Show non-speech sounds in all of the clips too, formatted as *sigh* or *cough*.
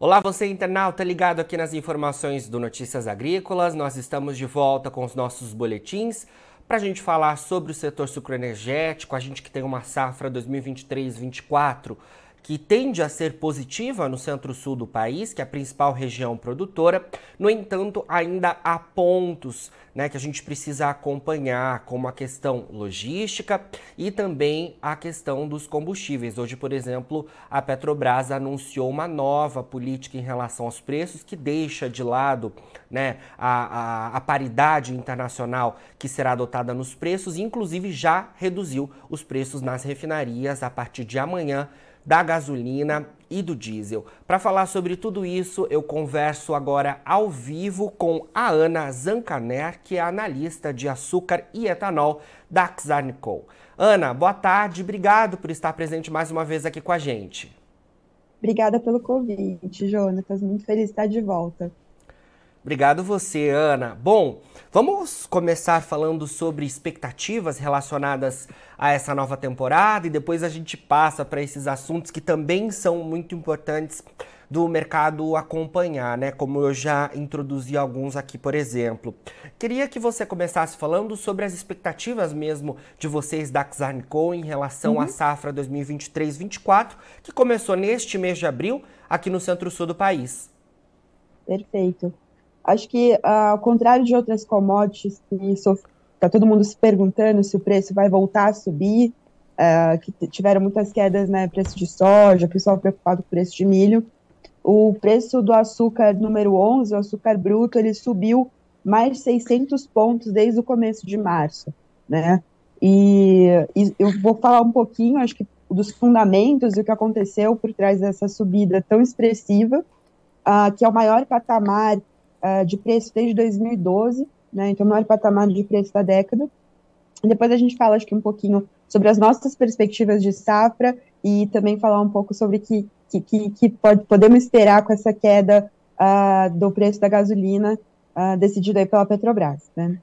Olá, você internauta ligado aqui nas informações do Notícias Agrícolas. Nós estamos de volta com os nossos boletins para a gente falar sobre o setor sucroenergético, a gente que tem uma safra 2023-24 que tende a ser positiva no centro-sul do país, que é a principal região produtora. No entanto, ainda há pontos né, que a gente precisa acompanhar, como a questão logística e também a questão dos combustíveis. Hoje, por exemplo, a Petrobras anunciou uma nova política em relação aos preços que deixa de lado né, a, a, a paridade internacional que será adotada nos preços, e inclusive já reduziu os preços nas refinarias a partir de amanhã da gasolina e do diesel. Para falar sobre tudo isso, eu converso agora ao vivo com a Ana Zancaner, que é analista de açúcar e etanol da Xarnicol. Ana, boa tarde, obrigado por estar presente mais uma vez aqui com a gente. Obrigada pelo convite, Jonatas. Muito feliz de estar de volta. Obrigado você, Ana. Bom, vamos começar falando sobre expectativas relacionadas a essa nova temporada e depois a gente passa para esses assuntos que também são muito importantes do mercado acompanhar, né? Como eu já introduzi alguns aqui, por exemplo. Queria que você começasse falando sobre as expectativas mesmo de vocês da Xarnicol em relação uhum. à safra 2023-24, que começou neste mês de abril aqui no centro-sul do país. Perfeito. Acho que, uh, ao contrário de outras commodities que está todo mundo se perguntando se o preço vai voltar a subir, uh, que tiveram muitas quedas, né, preço de soja, o pessoal preocupado com o preço de milho, o preço do açúcar número 11, o açúcar bruto, ele subiu mais de 600 pontos desde o começo de março, né? E, e, eu vou falar um pouquinho, acho que dos fundamentos e o que aconteceu por trás dessa subida tão expressiva, uh, que é o maior patamar uh, de preço desde 2012, né, então o maior patamar de preço da década. Depois a gente fala, acho que um pouquinho sobre as nossas perspectivas de safra e também falar um pouco sobre que que, que, que pode, podemos esperar com essa queda uh, do preço da gasolina uh, decidido aí pela Petrobras, né?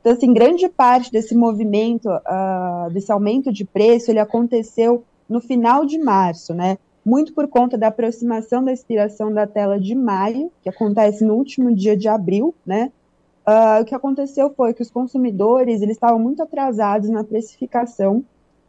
Então, assim, grande parte desse movimento, uh, desse aumento de preço, ele aconteceu no final de março, né? Muito por conta da aproximação da expiração da tela de maio, que acontece no último dia de abril, né? Uh, o que aconteceu foi que os consumidores eles estavam muito atrasados na precificação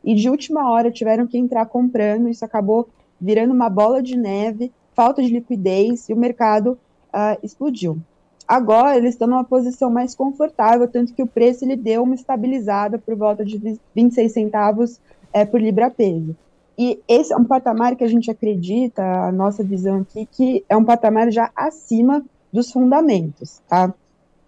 e de última hora tiveram que entrar comprando, isso acabou virando uma bola de neve, falta de liquidez e o mercado uh, explodiu. Agora eles estão numa posição mais confortável, tanto que o preço ele deu uma estabilizada por volta de 26 centavos é, por libra peso. E esse é um patamar que a gente acredita, a nossa visão aqui, que é um patamar já acima dos fundamentos, tá?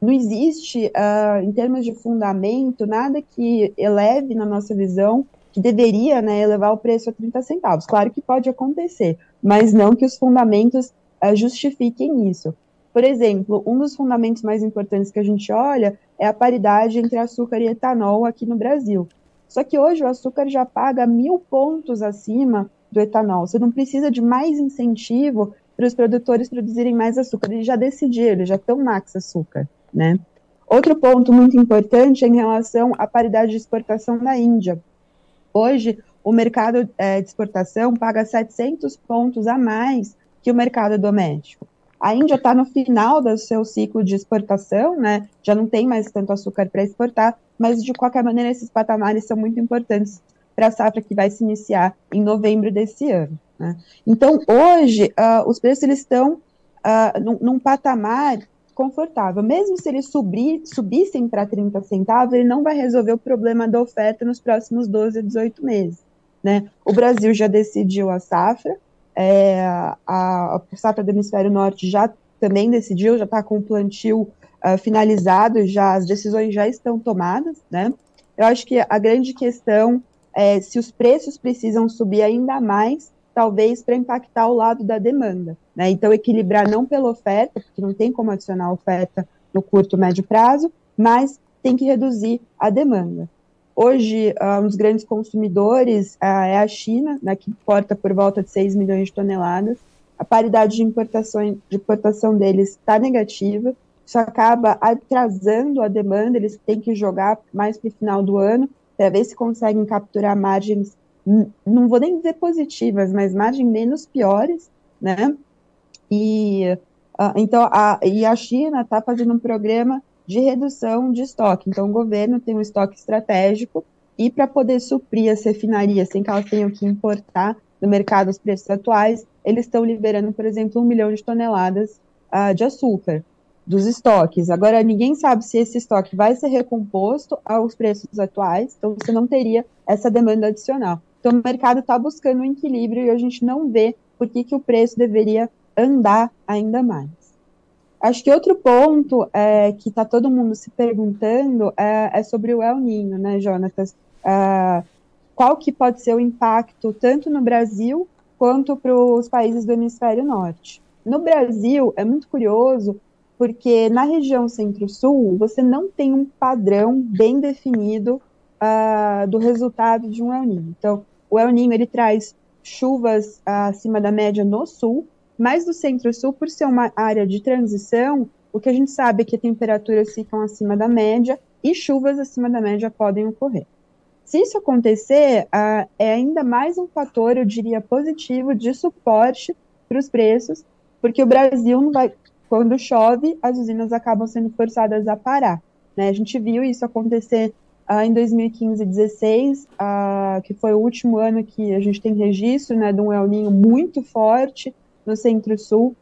Não existe, uh, em termos de fundamento, nada que eleve, na nossa visão, que deveria né, elevar o preço a 30 centavos. Claro que pode acontecer, mas não que os fundamentos uh, justifiquem isso. Por exemplo, um dos fundamentos mais importantes que a gente olha é a paridade entre açúcar e etanol aqui no Brasil. Só que hoje o açúcar já paga mil pontos acima do etanol. Você não precisa de mais incentivo para os produtores produzirem mais açúcar. Eles já decidiram, eles já estão max açúcar, né? Outro ponto muito importante é em relação à paridade de exportação da Índia. Hoje, o mercado é, de exportação paga 700 pontos a mais que o mercado doméstico. A Índia está no final do seu ciclo de exportação, né? Já não tem mais tanto açúcar para exportar, mas de qualquer maneira esses patamares são muito importantes para a safra que vai se iniciar em novembro desse ano. Né? Então, hoje, uh, os preços eles estão uh, num, num, patamar confortável. Mesmo se eles subir, subissem para 30 centavos, ele não vai resolver o problema da oferta nos próximos 12 a 18 meses. Né? O Brasil já decidiu a safra, é, a, a safra do hemisfério norte já também decidiu, já está com o plantio uh, finalizado, já as decisões já estão tomadas, né? Eu acho que a grande questão é se os preços precisam subir ainda mais, talvez para impactar o lado da demanda, né? Então equilibrar não pela oferta, porque não tem como adicionar oferta no curto médio prazo, mas tem que reduzir a demanda. Hoje, uh, um dos grandes consumidores uh, é a China, né, que importa por volta de 6 milhões de toneladas. A paridade de importação, de importação deles está negativa, isso acaba atrasando a demanda, eles têm que jogar mais para o final do ano, para ver se conseguem capturar margens, não vou nem dizer positivas, mas margens menos piores, né? E uh, então a, e a China está fazendo um programa de redução de estoque. Então o governo tem um estoque estratégico e para poder suprir as refinarias sem que elas tenham que importar no mercado os preços atuais, eles estão liberando, por exemplo, um milhão de toneladas uh, de açúcar dos estoques. Agora, ninguém sabe se esse estoque vai ser recomposto aos preços atuais, então você não teria essa demanda adicional. Então, o mercado está buscando um equilíbrio e a gente não vê por que, que o preço deveria andar ainda mais. Acho que outro ponto é, que está todo mundo se perguntando é, é, sobre o El Ninho, né, Jonatas? É, qual que pode ser o impacto tanto no Brasil quanto para os países do hemisfério norte? No Brasil, é muito curioso porque na região centro-sul você não tem um padrão bem definido uh, do resultado de um El Niño. Então, o El Niño ele traz chuvas uh, acima da média no sul, mas no centro-sul, por ser uma área de transição, o que a gente sabe é que temperaturas ficam acima da média e chuvas acima da média podem ocorrer. Se isso acontecer, uh, é ainda mais um fator, eu diria, positivo de suporte para os preços, porque o Brasil não vai, quando chove, as usinas acabam sendo forçadas a parar. Né? A gente viu isso acontecer uh, em 2015 e 2016, uh, que foi o último ano que a gente tem registro né, de um El Ninho muito forte no Centro-Sul.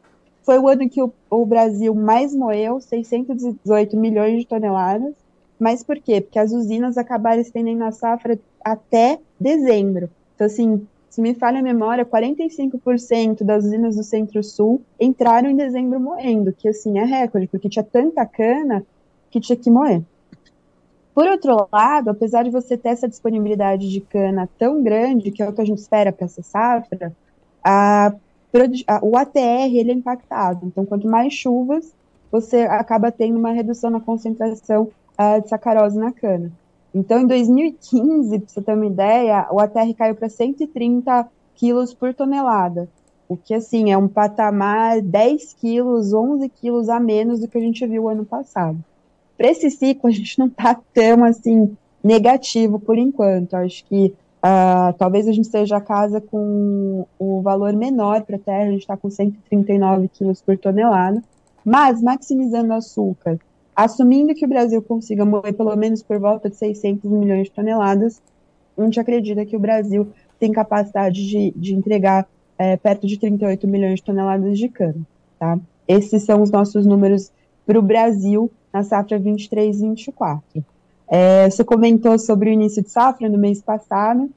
Foi o ano que o, o Brasil mais moeu, 618 milhões de toneladas. Mas por quê? Porque as usinas acabaram estendendo a safra até dezembro. Então, assim, se me falha a memória, 45% das usinas do Centro-Sul entraram em dezembro moendo, que assim é recorde, porque tinha tanta cana que tinha que moer. Por outro lado, apesar de você ter essa disponibilidade de cana tão grande, que é o que a gente espera para essa safra, a, o ATR ele é impactado. Então, quanto mais chuvas, você acaba tendo uma redução na concentração uh, de sacarose na cana. Então, em 2015, para você ter uma ideia, o ATR caiu para 130 quilos por tonelada, o que, assim, é um patamar 10 quilos, 11 quilos a menos do que a gente viu ano passado. Para esse ciclo, a gente não está tão, assim, negativo por enquanto. Acho que uh, talvez a gente esteja a casa com o valor menor para terra, a gente está com 139 quilos por tonelada, mas maximizando açúcar Assumindo que o Brasil consiga mover pelo menos por volta de 600 milhões de toneladas, a gente acredita que o Brasil tem capacidade de, de entregar é, perto de 38 milhões de toneladas de cana. Tá? Esses são os nossos números para o Brasil na safra 23-24. É, você comentou sobre o início de safra no mês passado.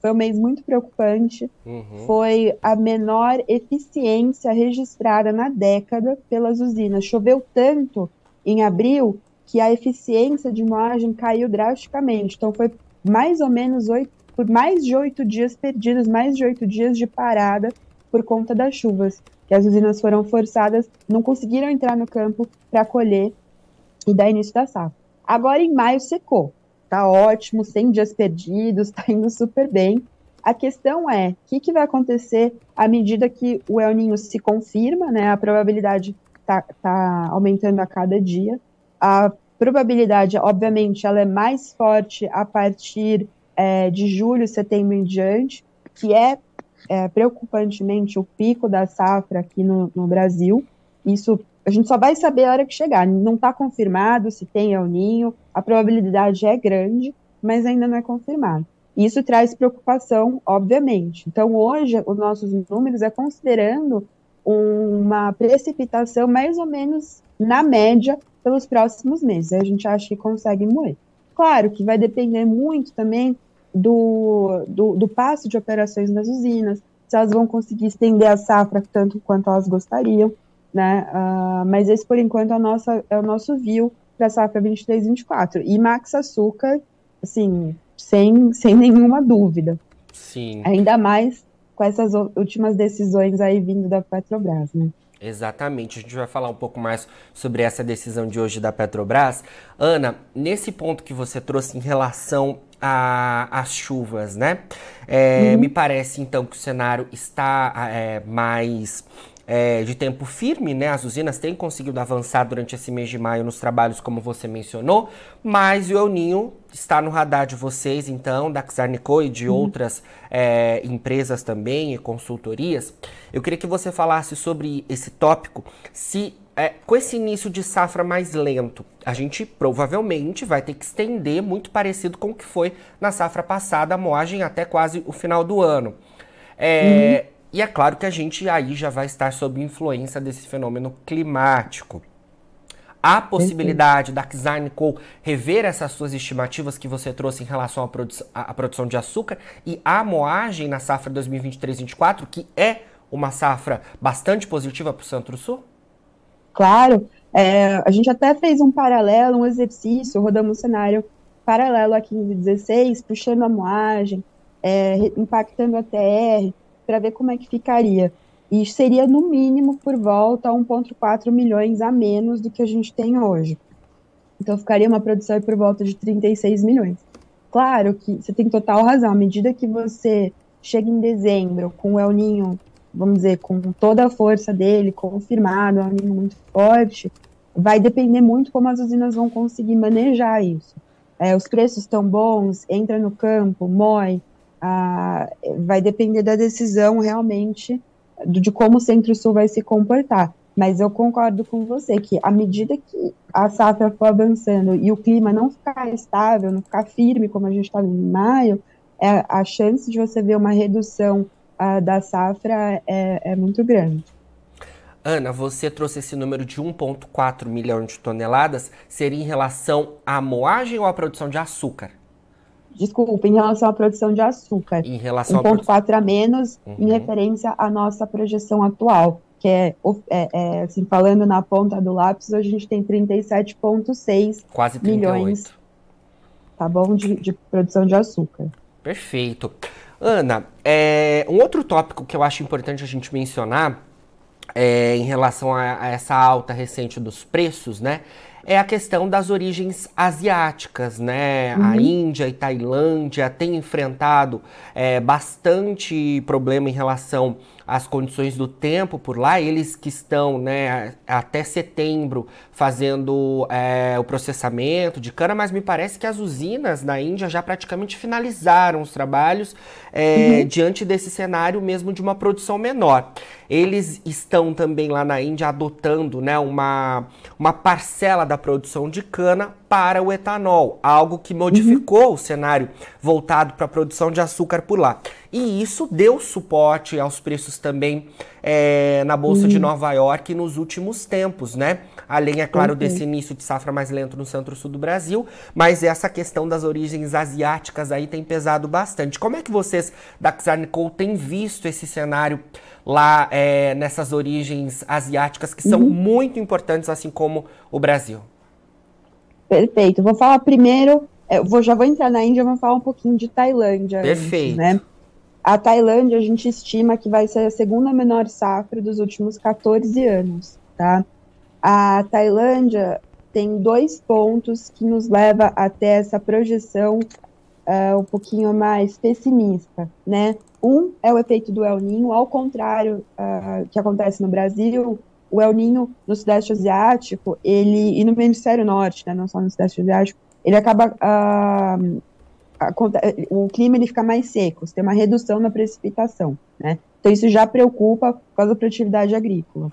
Foi um mês muito preocupante. Uhum. Foi a menor eficiência registrada na década pelas usinas. Choveu tanto em abril que a eficiência de moagem caiu drasticamente. Então, foi mais ou menos oito, por mais de oito dias perdidos, mais de oito dias de parada por conta das chuvas, que as usinas foram forçadas, não conseguiram entrar no campo para colher e dar início da safra. Agora, em maio, secou. Tá ótimo, 100 dias perdidos, *laughs* tá indo super bem. A questão é, o que, que vai acontecer à medida que o El Ninho se confirma, né? A probabilidade está tá aumentando a cada dia. A probabilidade, obviamente, ela é mais forte a partir é, de julho, setembro em diante, que é, é, preocupantemente o pico da safra aqui no, no, Brasil. Isso a gente só vai saber a hora que chegar. Não está confirmado se tem El Ninho, a probabilidade é grande, mas ainda não é confirmado. Isso traz preocupação, obviamente. Então, hoje, os nossos números é considerando uma precipitação mais ou menos na média pelos próximos meses. A gente acha que consegue moer. Claro que vai depender muito também do, do, do passo de operações das usinas, se elas vão conseguir estender a safra tanto quanto elas gostariam, né? Uh, mas esse, por enquanto, é o nosso, é o nosso view para a safra 23 24. E Max Açúcar, assim, sem, sem nenhuma dúvida. Sim. Ainda mais com essas últimas decisões aí vindo da Petrobras, né? Exatamente, a gente vai falar um pouco mais sobre essa decisão de hoje da Petrobras. Ana, nesse ponto que você trouxe em relação às chuvas, né? É, uhum. Me parece então que o cenário está é, mais é, de tempo firme, né? As usinas têm conseguido avançar durante esse mês de maio nos trabalhos, como você mencionou, mas o El Ninho está no radar de vocês, então, da Xarnicô e de uhum. outras é, empresas também e consultorias. Eu queria que você falasse sobre esse tópico, se é, com esse início de safra mais lento, a gente provavelmente vai ter que estender muito parecido com o que foi na safra passada, a moagem até quase o final do ano. É, uhum. E é claro que a gente aí já vai estar sob influência desse fenômeno climático. Há possibilidade da Xarnico rever essas suas estimativas que você trouxe em relação à, produ à produção de açúcar e à moagem na safra 2023-2024, que é uma safra bastante positiva para o Centro-Sul? Claro. É, a gente até fez um paralelo, um exercício, rodamos um cenário paralelo a 15 16, puxando a moagem, é, impactando a TR, para ver como é que ficaria. E seria, no mínimo, por volta a 1,4 milhões a menos do que a gente tem hoje. Então, ficaria uma produção por volta de 36 milhões. Claro que você tem total razão. À medida que você chega em dezembro com o El Ninho, vamos dizer, com toda a força dele, confirmado, um El Ninho muito forte, vai depender muito como as usinas vão conseguir manejar isso. É, os preços estão bons, entra no campo, moe, ah, vai depender da decisão realmente de como o Centro-Sul vai se comportar. Mas eu concordo com você que, à medida que a safra for avançando e o clima não ficar estável, não ficar firme, como a gente está em maio, é, a chance de você ver uma redução uh, da safra é, é muito grande. Ana, você trouxe esse número de 1,4 milhão de toneladas, seria em relação à moagem ou à produção de açúcar? Desculpa, em relação à produção de açúcar. Em relação 1,4 a menos uhum. em referência à nossa projeção atual, que é, é, é, assim, falando na ponta do lápis, a gente tem 37,6 Quase 38. milhões tá bom, de, de, produção de açúcar. Perfeito. Ana, é, um outro tópico que eu acho importante a gente mencionar é, em relação a, a essa alta recente dos preços, né? É a questão das origens asiáticas, né? Uhum. A Índia e Tailândia têm enfrentado é, bastante problema em relação às condições do tempo por lá. Eles que estão, né, até setembro fazendo é, o processamento de cana, mas me parece que as usinas na Índia já praticamente finalizaram os trabalhos é, uhum. diante desse cenário mesmo de uma produção menor. Eles estão também lá na Índia adotando, né, uma, uma parcela da produção de cana para o etanol, algo que modificou uhum. o cenário voltado para a produção de açúcar por lá. E isso deu suporte aos preços também é, na Bolsa uhum. de Nova York nos últimos tempos, né? Além, é claro, uhum. desse início de safra mais lento no centro-sul do Brasil, mas essa questão das origens asiáticas aí tem pesado bastante. Como é que vocês da Xarnicol têm visto esse cenário lá é, nessas origens asiáticas que são uhum. muito importantes, assim como o Brasil. Perfeito. Vou falar primeiro, é, eu vou, já vou entrar na Índia, vou falar um pouquinho de Tailândia. Perfeito. Antes, né? A Tailândia, a gente estima que vai ser a segunda menor safra dos últimos 14 anos, tá? A Tailândia tem dois pontos que nos leva até essa projeção uh, um pouquinho mais pessimista, né? Um é o efeito do El Ninho, ao contrário uh, que acontece no Brasil, o El Ninho no Sudeste Asiático, ele e no Hemisfério Norte, né, não só no Sudeste Asiático, ele acaba uh, o clima ele fica mais seco, você tem uma redução na precipitação, né? Então isso já preocupa por causa da produtividade agrícola.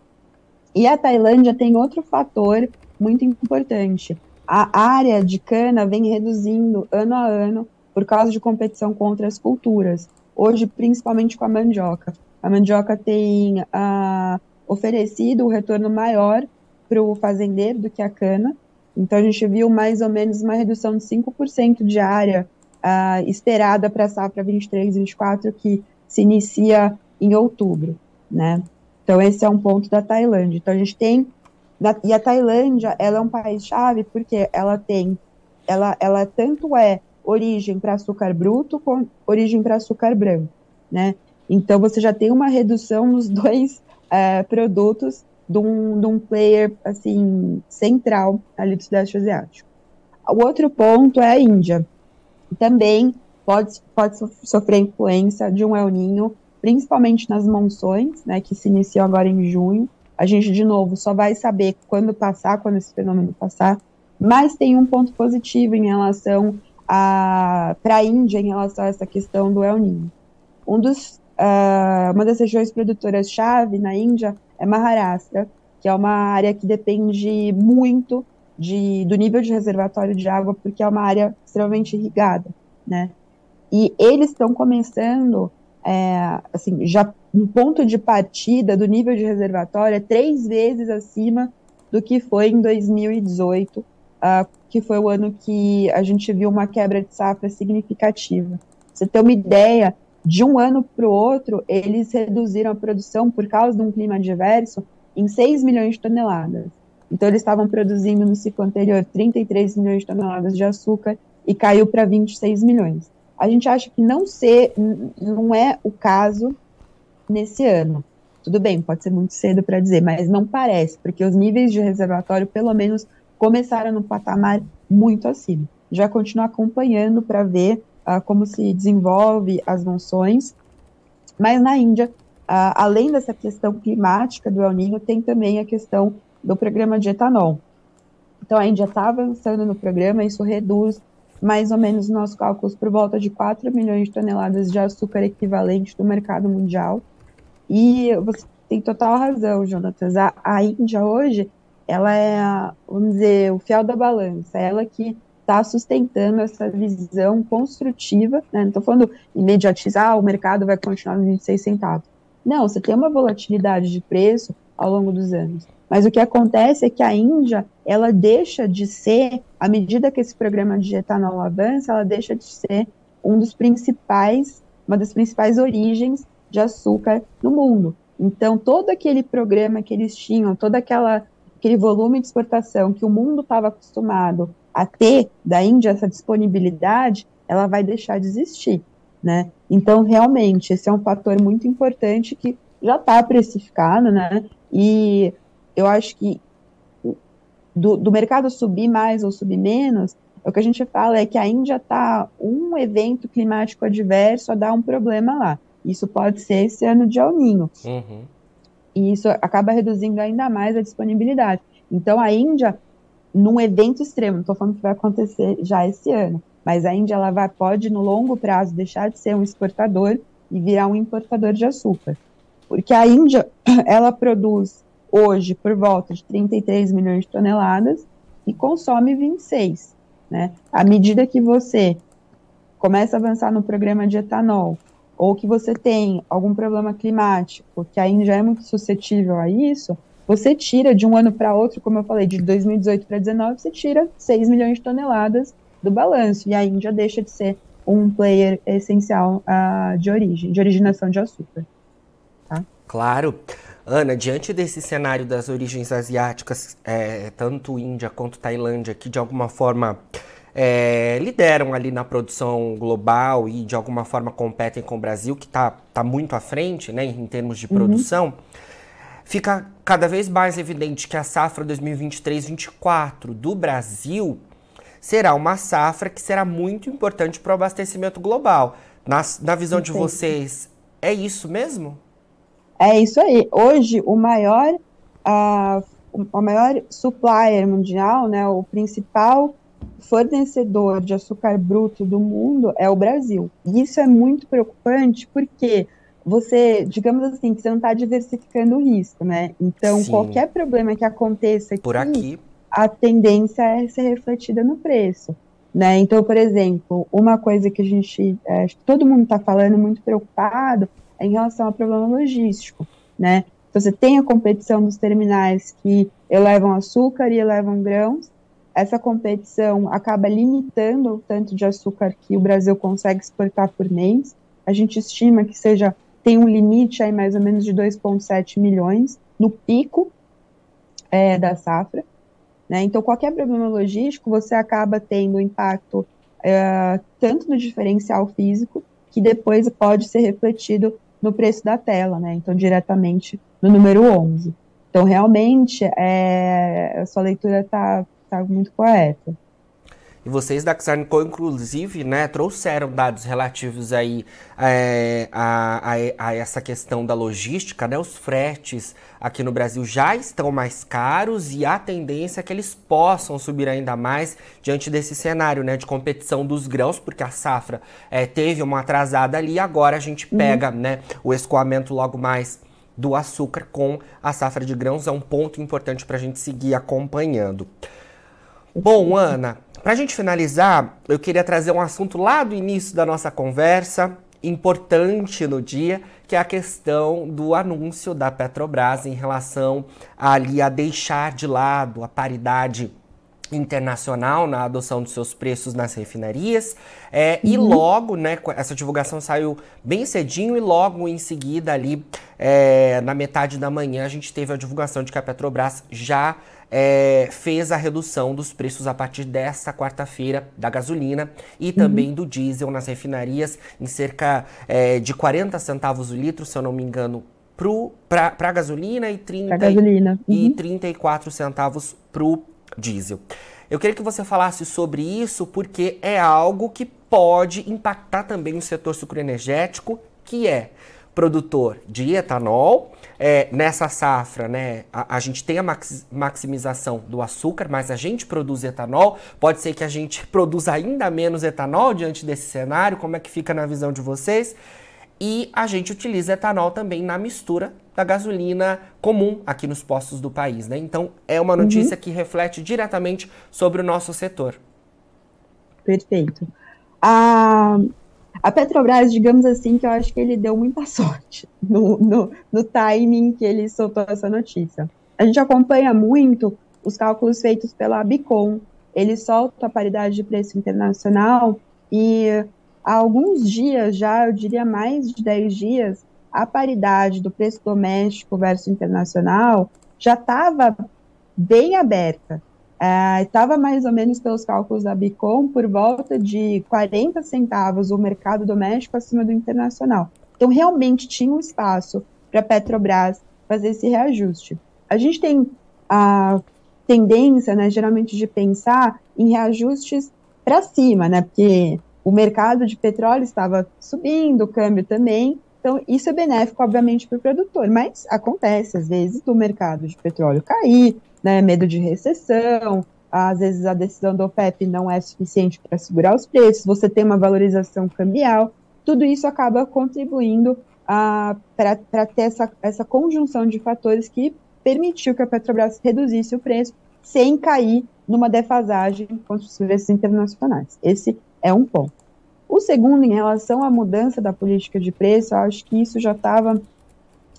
E a Tailândia tem outro fator muito importante. A área de cana vem reduzindo ano a ano por causa de competição com outras culturas hoje principalmente com a mandioca. A mandioca tem uh, oferecido um retorno maior para o fazendeiro do que a cana. Então, a gente viu mais ou menos uma redução de 5% de área uh, esperada para a safra 23 e 24, que se inicia em outubro, né? Então, esse é um ponto da Tailândia. Então, a gente tem... e a Tailândia, ela é um país-chave porque ela tem... Ela, ela tanto é origem para açúcar bruto com origem para açúcar branco, né? Então você já tem uma redução nos *laughs* dois é, produtos de um, de um player assim central ali do Sudeste Asiático. O outro ponto é a Índia. Também pode, pode sofrer influência de um El Ninho principalmente nas monções, né, que se iniciam agora em junho. A gente, de novo, só vai saber quando passar, quando esse fenômeno passar, mas tem um ponto positivo em relação para a Índia, em relação a essa questão do El Niño. Um dos, uh, uma das regiões produtoras-chave na Índia é Maharashtra, que é uma área que depende muito de, do nível de reservatório de água, porque é uma área extremamente irrigada, né? E eles estão começando, é, assim, já um ponto de partida do nível de reservatório é três vezes acima do que foi em 2018, uh, ah, que foi o ano que a gente viu uma quebra de safra significativa. Você ter uma ideia, de um ano para o outro, eles reduziram a produção por causa de um clima adverso em 6 milhões de toneladas. Então, eles estavam produzindo no ciclo anterior 33 milhões de toneladas de açúcar e caiu para 26 milhões. A gente acha que não ser, não é o caso nesse ano. Tudo bem, pode ser muito cedo para dizer, mas não parece, porque os níveis de reservatório, pelo menos, começaram no patamar muito acima. Já continuo acompanhando para ver uh, como se desenvolve as monções, mas na Índia, uh, além dessa questão climática do El Niño, tem também a questão do programa de etanol. Então, a Índia está avançando no programa, isso reduz mais ou menos nossos cálculos por volta de 4 milhões de toneladas de açúcar equivalente do mercado mundial. E você tem total razão, Jonatas. A, a Índia hoje, ela é, vamos dizer, o fiel da balança. Ela que está sustentando essa visão construtiva, né? não estou falando imediatizar, o mercado vai continuar nos 26 centavos. Não, você tem uma volatilidade de preço ao longo dos anos. Mas o que acontece é que a Índia, ela deixa de ser, à medida que esse programa de etanol avança, ela deixa de ser um dos principais, uma das principais origens de açúcar no mundo. Então, todo aquele programa que eles tinham, todo aquela, aquele volume de exportação que o mundo estava acostumado a ter da Índia, essa disponibilidade, ela vai deixar de existir, né? Então, realmente, esse é um fator muito importante que já está precificado, né? E eu acho que do, do, mercado subir mais ou subir menos, o que a gente fala é que a Índia está um evento climático adverso a dar um problema lá. Isso pode ser esse ano de El Ninho. Uhum. E isso acaba reduzindo ainda mais a disponibilidade. Então, a Índia, num evento extremo, não estou falando que vai acontecer já esse ano, mas a Índia ela vai, pode, no longo prazo, deixar de ser um exportador e virar um importador de açúcar. Porque a Índia, *clears throat* ela produz hoje por volta de 33 milhões de toneladas e consome 26. Né? À medida que você começa a avançar no programa de etanol, ou que você tem algum problema climático, que a Índia é muito suscetível a isso, você tira de um ano para outro, como eu falei, de 2018 para 2019, você tira 6 milhões de toneladas do balanço, e a Índia deixa de ser um player essencial uh, de origem, de originação de açúcar. Tá? Claro. Ana, diante desse cenário das origens asiáticas, é, tanto Índia quanto Tailândia, que de alguma forma é, lideram ali na produção global e de alguma forma competem com o Brasil, que está tá muito à frente né, em termos de uhum. produção, fica cada vez mais evidente que a safra 2023-24 do Brasil será uma safra que será muito importante para o abastecimento global. Na, na visão de vocês, é isso mesmo? É isso aí. Hoje, o maior, uh, o maior supplier mundial, né, o principal fornecedor de açúcar bruto do mundo é o Brasil. E isso é muito preocupante porque você, digamos assim, que você não está diversificando o risco, né? Então, Sim. qualquer problema que aconteça aqui, Por aqui, a tendência é ser refletida no preço. Né? Então, por exemplo, uma coisa que a gente, é, todo mundo está falando, muito preocupado, em relação ao problema logístico, né? Então, você tem a competição dos terminais que elevam açúcar e elevam grãos. Essa competição acaba limitando o tanto de açúcar que o Brasil consegue exportar por mês. A gente estima que seja tem um limite aí mais ou menos de 2,7 milhões no pico é, da safra. Né? Então, qualquer problema logístico, você acaba tendo impacto é, tanto no diferencial físico, que depois pode ser refletido no preço da tela, né? Então, diretamente no número 11. Então, realmente, é, a sua leitura está tá muito correta. E vocês da Xarnico, inclusive, né, trouxeram dados relativos aí é, a, a, a, essa questão da logística, né? Os fretes aqui no Brasil já estão mais caros e a tendência é que eles possam subir ainda mais diante desse cenário, né, de competição dos grãos, porque a safra é, teve uma atrasada ali, agora a gente uhum. pega, uhum. né, o escoamento logo mais do açúcar com a safra de grãos é um ponto importante para a gente seguir acompanhando. Bom, Ana, para a gente finalizar, eu queria trazer um assunto lá do início da nossa conversa, importante no dia, que é a questão do anúncio da Petrobras em relação ali a deixar de lado a paridade internacional na adoção dos seus preços nas refinarias. É, uhum. E logo, né, essa divulgação saiu bem cedinho e logo em seguida ali, é, na metade da manhã, a gente teve a divulgação de que a Petrobras já é, fez a redução dos preços a partir desta quarta-feira da gasolina e também uhum. do diesel nas refinarias em cerca é, de 40 centavos o litro, se eu não me engano, para a gasolina e, 30, gasolina. Uhum. e 34 centavos para o diesel. Eu queria que você falasse sobre isso porque é algo que pode impactar também o setor sucroenergético, que é produtor de etanol. É, nessa safra, né, a, a, gente tem a max, maximização do açúcar, mas a gente produz etanol. Pode ser que a gente produza ainda menos etanol diante desse cenário. Como é que fica na visão de vocês? E a gente utiliza etanol também na mistura da gasolina comum aqui nos postos do país, né? Então é uma notícia uhum. que reflete diretamente sobre o nosso setor. Perfeito. A, a Petrobras, digamos assim, que eu acho que ele deu muita *laughs* sorte no, no, no timing que ele soltou essa notícia. A gente acompanha muito os cálculos feitos pela Bicom. Ele solta a paridade de preço internacional e há alguns dias já, eu diria mais de 10 dias, a paridade do preço doméstico versus internacional já estava bem aberta. Estava é, mais ou menos pelos cálculos da Bicom por volta de 40 centavos o mercado doméstico acima do internacional. Então, realmente tinha um espaço para a Petrobras fazer esse reajuste. A gente tem a tendência, né, geralmente, de pensar em reajustes para cima, né, porque o mercado de petróleo estava subindo, o câmbio também. Então, isso é benéfico, obviamente, para o produtor, mas acontece, às vezes, do mercado de petróleo cair, né, medo de recessão, às vezes a decisão do OPEP não é suficiente para segurar os preços, você tem uma valorização cambial, tudo isso acaba contribuindo para ter essa, essa conjunção de fatores que permitiu que a Petrobras reduzisse o preço sem cair numa defasagem contra os preços internacionais. Esse é um ponto. O segundo, em relação à mudança da política de preço, eu acho que isso já estava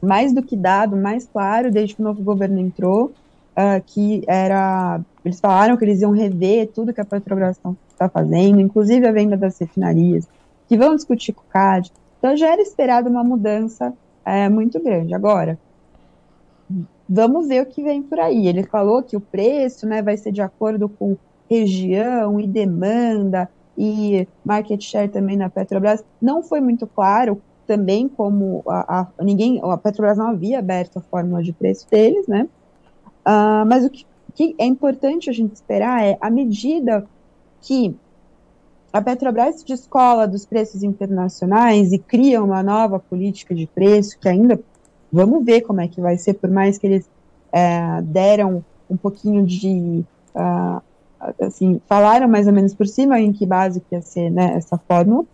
mais do que dado, mais claro, desde que o novo governo entrou, uh, que era. Eles falaram que eles iam rever tudo que a Petrobras está fazendo, inclusive a venda das refinarias, que vão discutir com o CAD. Então já era esperada uma mudança é, muito grande. Agora, vamos ver o que vem por aí. Ele falou que o preço né, vai ser de acordo com região e demanda, e market share também na Petrobras, não foi muito claro também como a, a ninguém, a Petrobras não havia aberto a fórmula de preço deles, né? Uh, mas o que, que é importante a gente esperar é, à medida que a Petrobras se descola dos preços internacionais e cria uma nova política de preço, que ainda vamos ver como é que vai ser, por mais que eles é, deram um pouquinho de uh, assim, falaram mais ou menos por cima em que base que ia ser né, essa fórmula,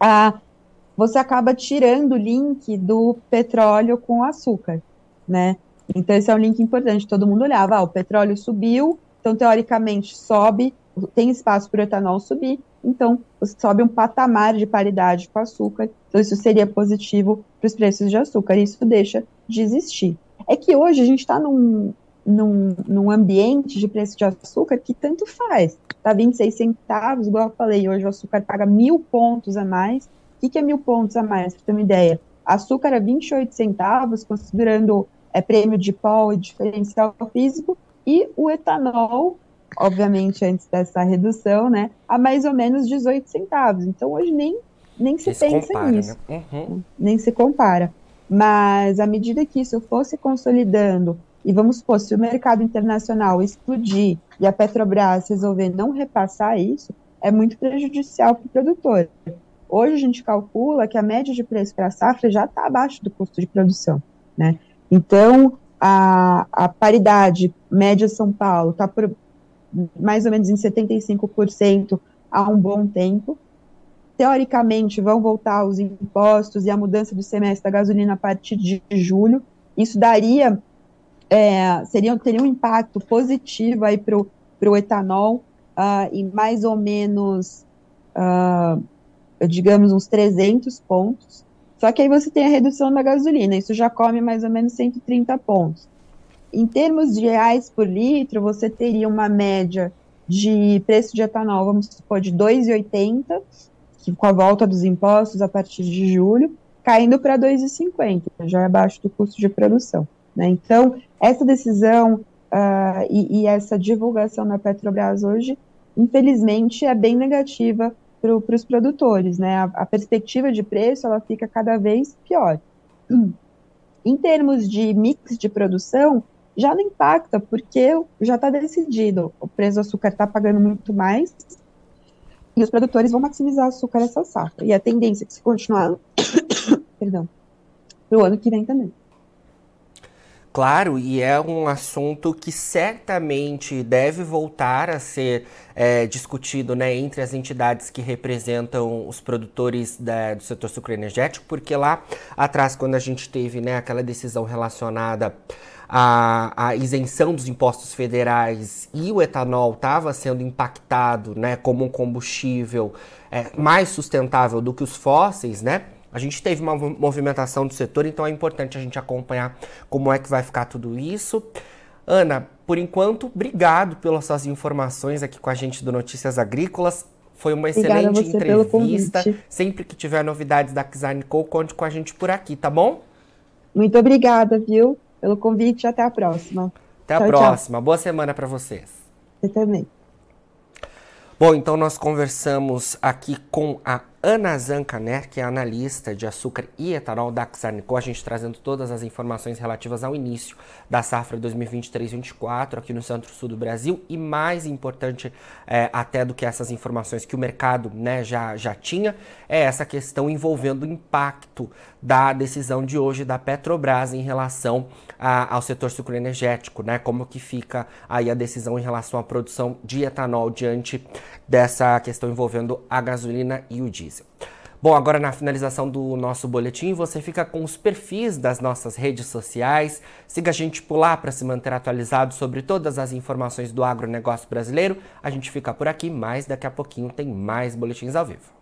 ah, você acaba tirando o link do petróleo com açúcar, né? Então esse é um link importante, todo mundo olhava, ah, o petróleo subiu, então teoricamente sobe, tem espaço para o etanol subir, então sobe um patamar de paridade com açúcar, então isso seria positivo para os preços de açúcar, isso deixa de existir. É que hoje a gente está num, num, num ambiente de preço de açúcar que tanto faz. Tá 26 centavos, igual eu falei, hoje o açúcar paga mil pontos a mais. O que, que é mil pontos a mais, para ter uma ideia? Açúcar é 28 centavos, considerando é, prêmio de pó e diferencial físico, e o etanol, obviamente antes dessa redução, né, a mais ou menos 18 centavos. Então hoje nem, nem se, se pensa compara, nisso. Né? Uhum. Nem se compara. Mas à medida que isso fosse consolidando E vamos supor, se o mercado internacional explodir e a Petrobras resolver não repassar isso, é muito prejudicial para o produtor. Hoje a gente calcula que a média de preço para a safra já está abaixo do custo de produção, né? Então, a, a paridade média São Paulo está mais ou menos em 75% há um bom tempo. Teoricamente, vão voltar os impostos e a mudança do semestre da gasolina a partir de julho. Isso daria, é, seria, teria um impacto positivo aí para o etanol uh, em mais ou menos uh, digamos, uns 300 pontos. Só que aí você tem a redução da gasolina, isso já come mais ou menos 130 pontos. Em termos de reais por litro, você teria uma média de preço de etanol, vamos supor, de 2,80, que com a volta dos impostos a partir de julho, caindo para 2,50, já abaixo do custo de produção. Né? Então, essa decisão uh, e, e, essa divulgação da Petrobras hoje, infelizmente, é bem negativa para os produtores, né? A, a, perspectiva de preço ela fica cada vez pior. *clears throat* Em termos de mix de produção, já não impacta, porque já está decidido. O preço do açúcar está pagando muito mais e os produtores vão maximizar açúcar essa safra. E a tendência é que se continuar, *coughs* para o ano que vem também. Claro, e é um assunto que certamente deve voltar a ser é, discutido né, entre as entidades que representam os produtores da, do setor sucroenergético, porque lá atrás, quando a gente teve né, aquela decisão relacionada à, isenção dos impostos federais e o etanol estava sendo impactado né, como um combustível é, mais sustentável do que os fósseis, né? A gente teve uma movimentação do setor, então é importante a gente acompanhar como é que vai ficar tudo isso. Ana, por enquanto, obrigado pelas suas informações aqui com a gente do Notícias Agrícolas. Foi uma excelente entrevista. Sempre que tiver novidades da Kizarnico, conte com a gente por aqui, tá bom? Muito obrigada, viu, pelo convite. Até a próxima. Até tchau, a próxima. Tchau. Boa semana para vocês. Você também. Bom, então nós conversamos aqui com a Ana Zancaner, que é analista de açúcar e etanol da Xarnicol, a gente trazendo todas as informações relativas ao início da safra 2023-24 aqui no centro-sul do Brasil. E mais importante é, até do que essas informações que o mercado né, já, já tinha, é essa questão envolvendo o impacto da decisão de hoje da Petrobras em relação a, ao setor sucroenergético, né? Como que fica aí a decisão em relação à produção de etanol diante dessa questão envolvendo a gasolina e o diesel. Bom, agora na finalização do nosso boletim, você fica com os perfis das nossas redes sociais. Siga a gente por lá para se manter atualizado sobre todas as informações do agronegócio brasileiro. A gente fica por aqui, mas daqui a pouquinho tem mais boletins ao vivo.